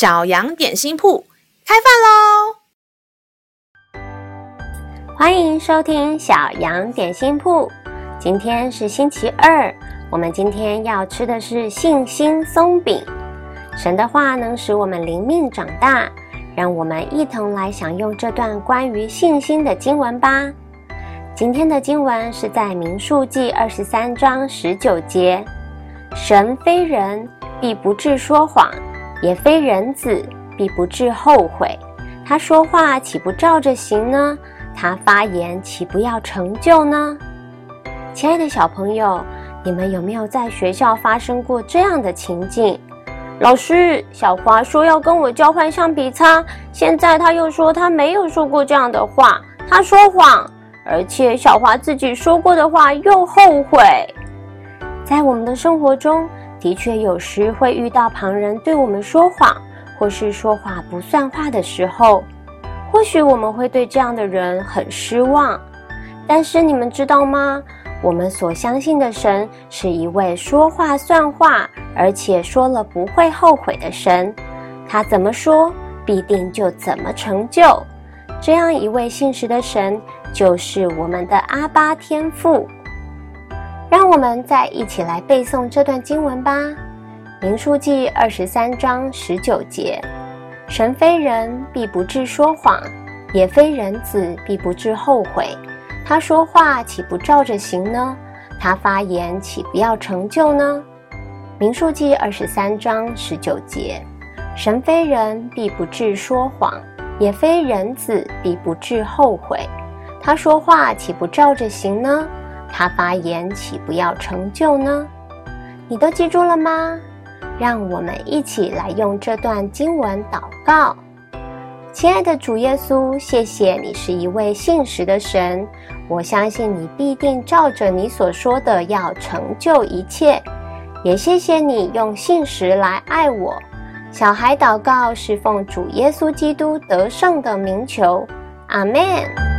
小羊点心铺开饭喽！欢迎收听小羊点心铺。今天是星期二，我们今天要吃的是信心松饼。神的话能使我们灵命长大，让我们一同来享用这段关于信心的经文吧。今天的经文是在民数记二十三章十九节。神非人，必不至说谎；也非人子，必不至后悔。他说话岂不照着行呢？他发言岂不要成就呢？亲爱的小朋友，你们有没有在学校发生过这样的情境？老师，小华说要跟我交换橡皮擦，现在他又说他没有说过这样的话，他说谎。而且小华自己说过的话又后悔。在我们的生活中，的确有时会遇到旁人对我们说谎，或是说话不算话的时候，或许我们会对这样的人很失望。但是你们知道吗？我们所相信的神是一位说话算话，而且说了不会后悔的神。他怎么说，必定就怎么成就。这样一位信实的神，就是我们的阿爸天父。让我们再一起来背诵这段经文吧，《民数记》二十三章十九节：神非人，必不至说谎；也非人子，必不至后悔。他说话岂不照着行呢？他发言岂不要成就呢？《民数记》二十三章十九节：神非人，必不至说谎。也非人子，必不至后悔。他说话岂不照着行呢？他发言岂不要成就呢？你都记住了吗？让我们一起来用这段经文祷告。亲爱的主耶稣，谢谢你是一位信实的神，我相信你必定照着你所说的要成就一切。也谢谢你用信实来爱我。小孩祷告是奉主耶稣基督得胜的名求，阿门。